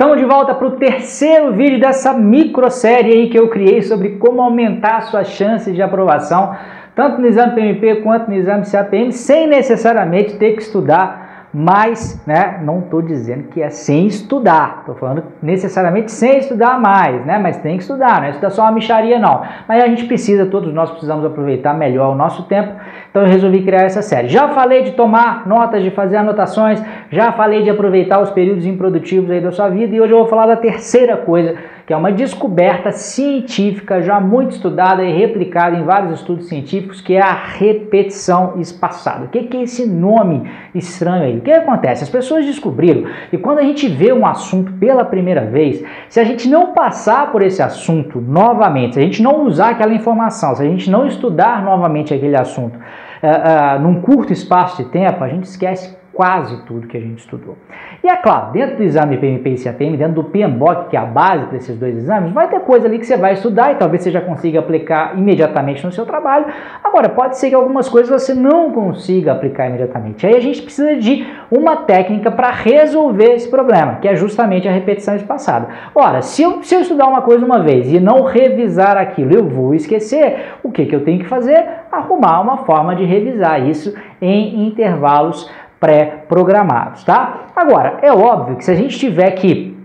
Estamos de volta para o terceiro vídeo dessa microsérie aí que eu criei sobre como aumentar suas chances de aprovação, tanto no exame PMP quanto no exame CAPM, sem necessariamente ter que estudar mas né, não estou dizendo que é sem estudar, estou falando necessariamente sem estudar mais, né, mas tem que estudar, não é estudar só uma micharia não, mas a gente precisa, todos nós precisamos aproveitar melhor o nosso tempo, então eu resolvi criar essa série. Já falei de tomar notas, de fazer anotações, já falei de aproveitar os períodos improdutivos aí da sua vida. E hoje eu vou falar da terceira coisa que é uma descoberta científica já muito estudada e replicada em vários estudos científicos, que é a repetição espaçada. O que é esse nome estranho aí? O que acontece? As pessoas descobriram que quando a gente vê um assunto pela primeira vez, se a gente não passar por esse assunto novamente, se a gente não usar aquela informação, se a gente não estudar novamente aquele assunto uh, uh, num curto espaço de tempo, a gente esquece quase tudo que a gente estudou. E é claro, dentro do exame PMP e CAPM, dentro do PMBOK, que é a base para esses dois exames, vai ter coisa ali que você vai estudar e talvez você já consiga aplicar imediatamente no seu trabalho. Agora, pode ser que algumas coisas você não consiga aplicar imediatamente. Aí a gente precisa de uma técnica para resolver esse problema, que é justamente a repetição espaçada. Ora, se eu, se eu estudar uma coisa uma vez e não revisar aquilo, eu vou esquecer. O que, que eu tenho que fazer? Arrumar uma forma de revisar isso em intervalos pré-programados, tá? Agora, é óbvio que se a gente tiver que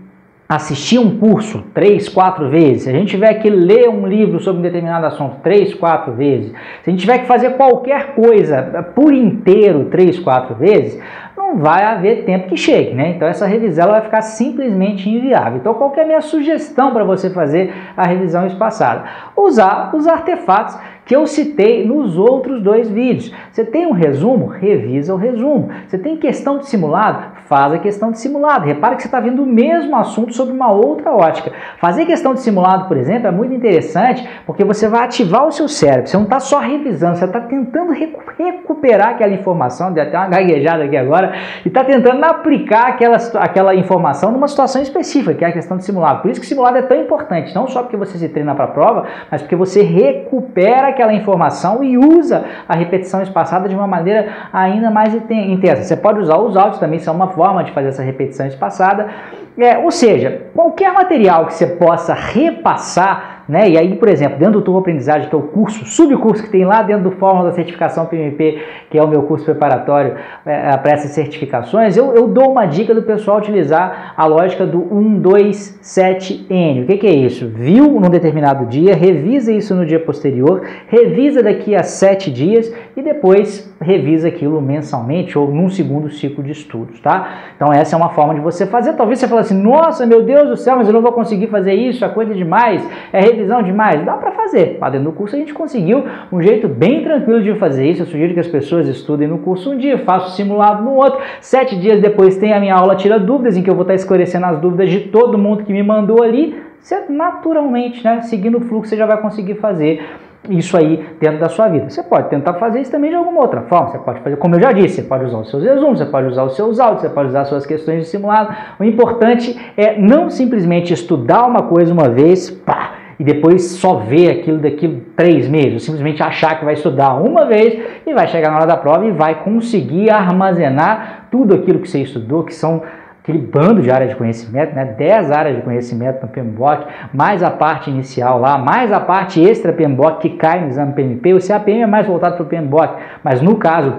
assistir um curso três, quatro vezes, se a gente tiver que ler um livro sobre um determinado assunto três, quatro vezes, se a gente tiver que fazer qualquer coisa por inteiro três, quatro vezes, não vai haver tempo que chegue, né? Então essa revisão vai ficar simplesmente inviável. Então qual é a minha sugestão para você fazer a revisão espaçada? Usar os artefatos que eu citei nos outros dois vídeos. Você tem um resumo? Revisa o resumo. Você tem questão de simulado? Faz a questão de simulado. Repare que você está vendo o mesmo assunto sobre uma outra ótica. Fazer questão de simulado, por exemplo, é muito interessante porque você vai ativar o seu cérebro. Você não está só revisando, você está tentando recuperar aquela informação, deu até uma gaguejada aqui agora, e está tentando aplicar aquela, aquela informação numa situação específica, que é a questão de simulado. Por isso que simulado é tão importante, não só porque você se treina para a prova, mas porque você recupera aquela informação e usa a repetição espaçada de uma maneira ainda mais intensa. Você pode usar os áudios também, são uma forma de fazer essa repetição espaçada. É, ou seja, qualquer material que você possa repassar né? E aí, por exemplo, dentro do Turbo Aprendizagem, que é o curso, subcurso que tem lá dentro do Fórmula da Certificação PMP, que é o meu curso preparatório é, para essas certificações, eu, eu dou uma dica do pessoal utilizar a lógica do 1, 2, 7, N. O que, que é isso? Viu num determinado dia, revisa isso no dia posterior, revisa daqui a 7 dias e depois revisa aquilo mensalmente ou num segundo ciclo de estudos, tá? Então essa é uma forma de você fazer. Talvez você fale assim, nossa, meu Deus do céu, mas eu não vou conseguir fazer isso, a coisa é demais, é revisão demais. Dá para fazer. Lá dentro do curso a gente conseguiu um jeito bem tranquilo de fazer isso. Eu sugiro que as pessoas estudem no curso um dia, faço simulado no outro. Sete dias depois tem a minha aula Tira Dúvidas, em que eu vou estar esclarecendo as dúvidas de todo mundo que me mandou ali. Você naturalmente, né, seguindo o fluxo, você já vai conseguir fazer isso aí dentro da sua vida. Você pode tentar fazer isso também de alguma outra forma. Você pode fazer, como eu já disse, você pode usar os seus resumos, você pode usar os seus áudios, você pode usar as suas questões de simulado. O importante é não simplesmente estudar uma coisa uma vez, pá, e depois só ver aquilo daqui três meses, simplesmente achar que vai estudar uma vez e vai chegar na hora da prova e vai conseguir armazenar tudo aquilo que você estudou, que são aquele bando de áreas de conhecimento, né? 10 áreas de conhecimento no PMBOK, mais a parte inicial lá, mais a parte extra PMBOK que cai no exame PMP. O CAPM é mais voltado para o PMBOK, mas no caso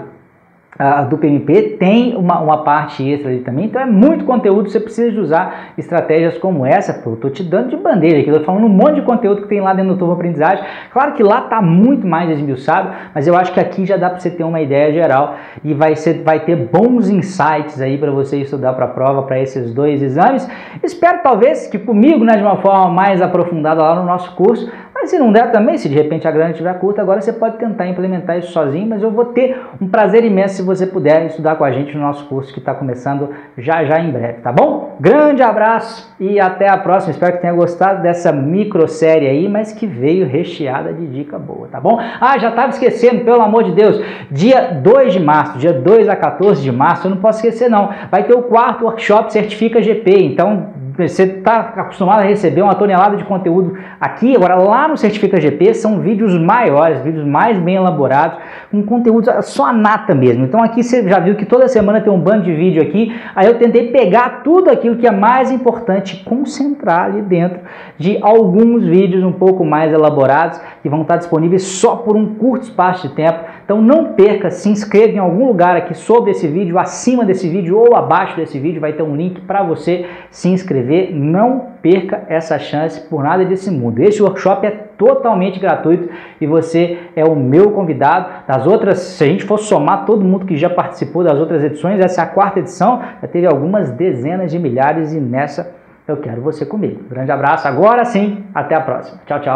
a do PMP tem uma, uma parte extra ali também, então é muito conteúdo, você precisa de usar estratégias como essa, pô, eu tô te dando de bandeira aqui, eu tô falando um monte de conteúdo que tem lá dentro do Turbo Aprendizagem, claro que lá tá muito mais esmiuçado, mas eu acho que aqui já dá para você ter uma ideia geral e vai, ser, vai ter bons insights aí para você estudar para a prova, para esses dois exames, espero talvez que comigo, né, de uma forma mais aprofundada lá no nosso curso, mas se não der também, se de repente a grana estiver curta, agora você pode tentar implementar isso sozinho, mas eu vou ter um prazer imenso se você puder estudar com a gente no nosso curso que está começando já já em breve, tá bom? Grande abraço e até a próxima. Espero que tenha gostado dessa micro série aí, mas que veio recheada de dica boa, tá bom? Ah, já estava esquecendo, pelo amor de Deus, dia 2 de março, dia 2 a 14 de março, eu não posso esquecer não, vai ter o quarto workshop Certifica GP, então você está acostumado a receber uma tonelada de conteúdo aqui, agora lá no Certifica GP são vídeos maiores, vídeos mais bem elaborados, com conteúdo só a nata mesmo. Então aqui você já viu que toda semana tem um bando de vídeo aqui, aí eu tentei pegar tudo aquilo que é mais importante, concentrar ali dentro de alguns vídeos um pouco mais elaborados que vão estar disponíveis só por um curto espaço de tempo. Então não perca, se inscreva em algum lugar aqui sobre esse vídeo, acima desse vídeo ou abaixo desse vídeo vai ter um link para você se inscrever. Não perca essa chance por nada desse mundo. Este workshop é totalmente gratuito e você é o meu convidado. Das outras, se a gente for somar todo mundo que já participou das outras edições, essa é a quarta edição, já teve algumas dezenas de milhares e nessa eu quero você comigo. Grande abraço, agora sim, até a próxima. Tchau, tchau.